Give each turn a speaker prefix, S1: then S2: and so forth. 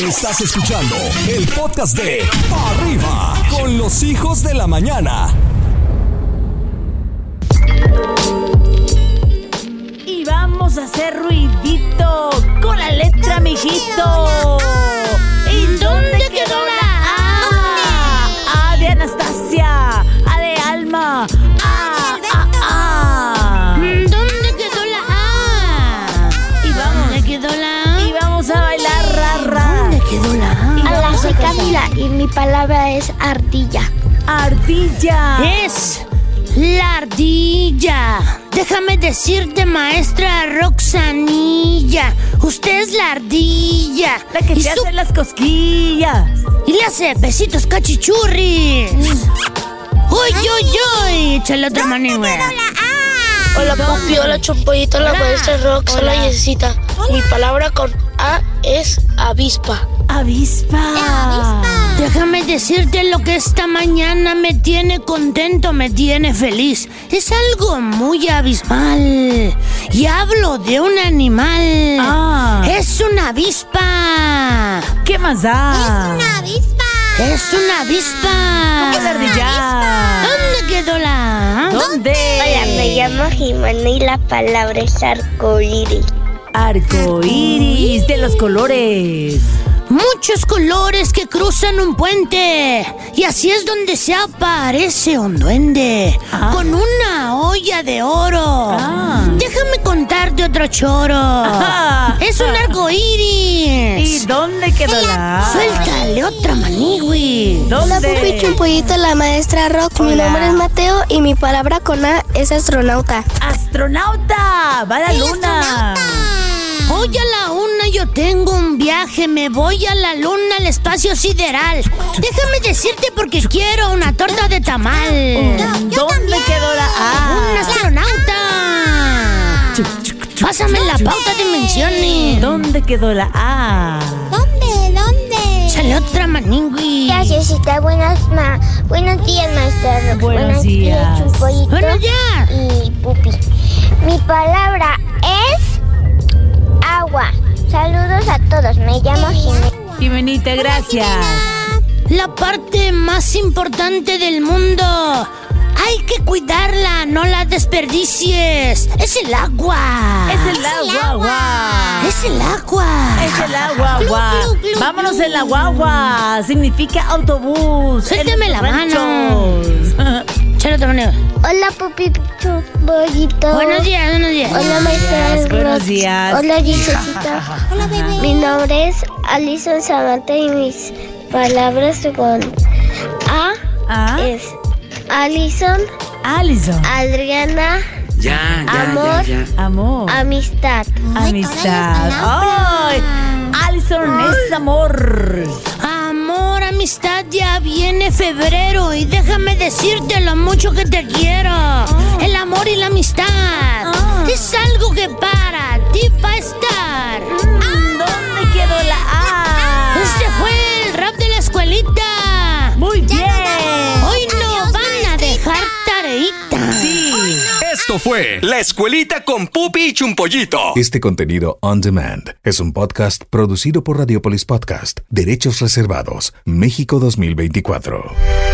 S1: Estás escuchando el podcast de Arriba con los hijos de la mañana.
S2: Y vamos a hacer ruidito con la letra, mijito.
S3: Soy. Camila y mi palabra es ardilla.
S2: Ardilla.
S4: Es la ardilla. Déjame decirte, maestra Roxanilla. Usted es la ardilla.
S2: La que
S4: y,
S2: te
S4: su-
S2: hace las cosquillas.
S4: y le hace besitos cachichurris. Uy, uy, uy. Échale otra mano, güey.
S5: Hola Pupi, hola Chompollito, la maestra Rox, hola Yesita. Mi palabra con A es avispa.
S2: Avispa.
S4: Déjame decirte lo que esta mañana me tiene contento, me tiene feliz. Es algo muy abismal. Y hablo de un animal.
S2: Ah.
S4: Es una avispa.
S2: ¿Qué más da?
S3: avispa.
S4: Es una avispa.
S2: ¿Qué es ardilla?
S4: ¿Dónde quedó la?
S2: ¿Dónde?
S3: Hola, me llamo Jimena y la palabra es arcoíris.
S2: Arco iris de los colores.
S4: Muchos colores que cruzan un puente. Y así es donde se aparece un duende.
S2: Ah.
S4: Con una olla de oro.
S2: Ah.
S4: Déjame contarte otro choro.
S2: Ah.
S4: Es un arco
S2: ¿Y
S4: iris.
S2: dónde quedó la?
S4: Suéltale otra manigui.
S3: Hola, Pupi
S2: ¿Dónde?
S3: Chumpollito, la maestra Rox. Mi nombre es Mateo y mi palabra con A es astronauta.
S2: Astronauta. Va a la luna.
S4: Hoy a la una yo tengo un viaje, me voy a la luna, al espacio sideral. Déjame decirte porque quiero una torta de tamal.
S2: ¿Dónde quedó la
S4: ¡Un
S2: A?
S4: astronauta! Pásame la pauta de menciones.
S2: ¿Dónde quedó la A?
S3: ¿Dónde? ¿Dónde?
S4: Sale otra maningui.
S3: Gracias, Buenas, ma buenos días, maestra Rox.
S2: Buenos días.
S3: Chumpollito
S4: Bueno, ya.
S3: y Pupi. Mi palabra todos. Me llamo Jimena.
S2: Jimenita, gracias.
S4: La parte más importante del mundo. Hay que cuidarla, no la desperdicies. Es el agua.
S2: Es el agua, agua.
S4: Es el agua.
S2: Es el agua, agua. Vámonos en la guagua. Significa autobús. Los
S4: la mano.
S2: ranchos.
S3: Hola, Pupi Chumpollito.
S4: Buenos días, buenos días.
S3: Hola, maestra
S2: buenos días.
S3: Hola, Gisecita. Hola, bebé. Mi nombre es Alison Samantha y mis palabras con A
S2: Ah,
S3: es Alison,
S2: Alison.
S3: Adriana,
S6: Ya, ya,
S3: Amor.
S6: ya, ya.
S2: Amor.
S3: amistad.
S2: Amistad. ¡Ay! Alison es amor.
S4: Amistad, ya viene febrero y déjame decirte lo mucho que te quiero. El amor y la amistad
S1: Esto fue La Escuelita con Pupi y Chumpollito.
S7: Este contenido on demand es un podcast producido por Radiopolis Podcast, Derechos Reservados, México 2024.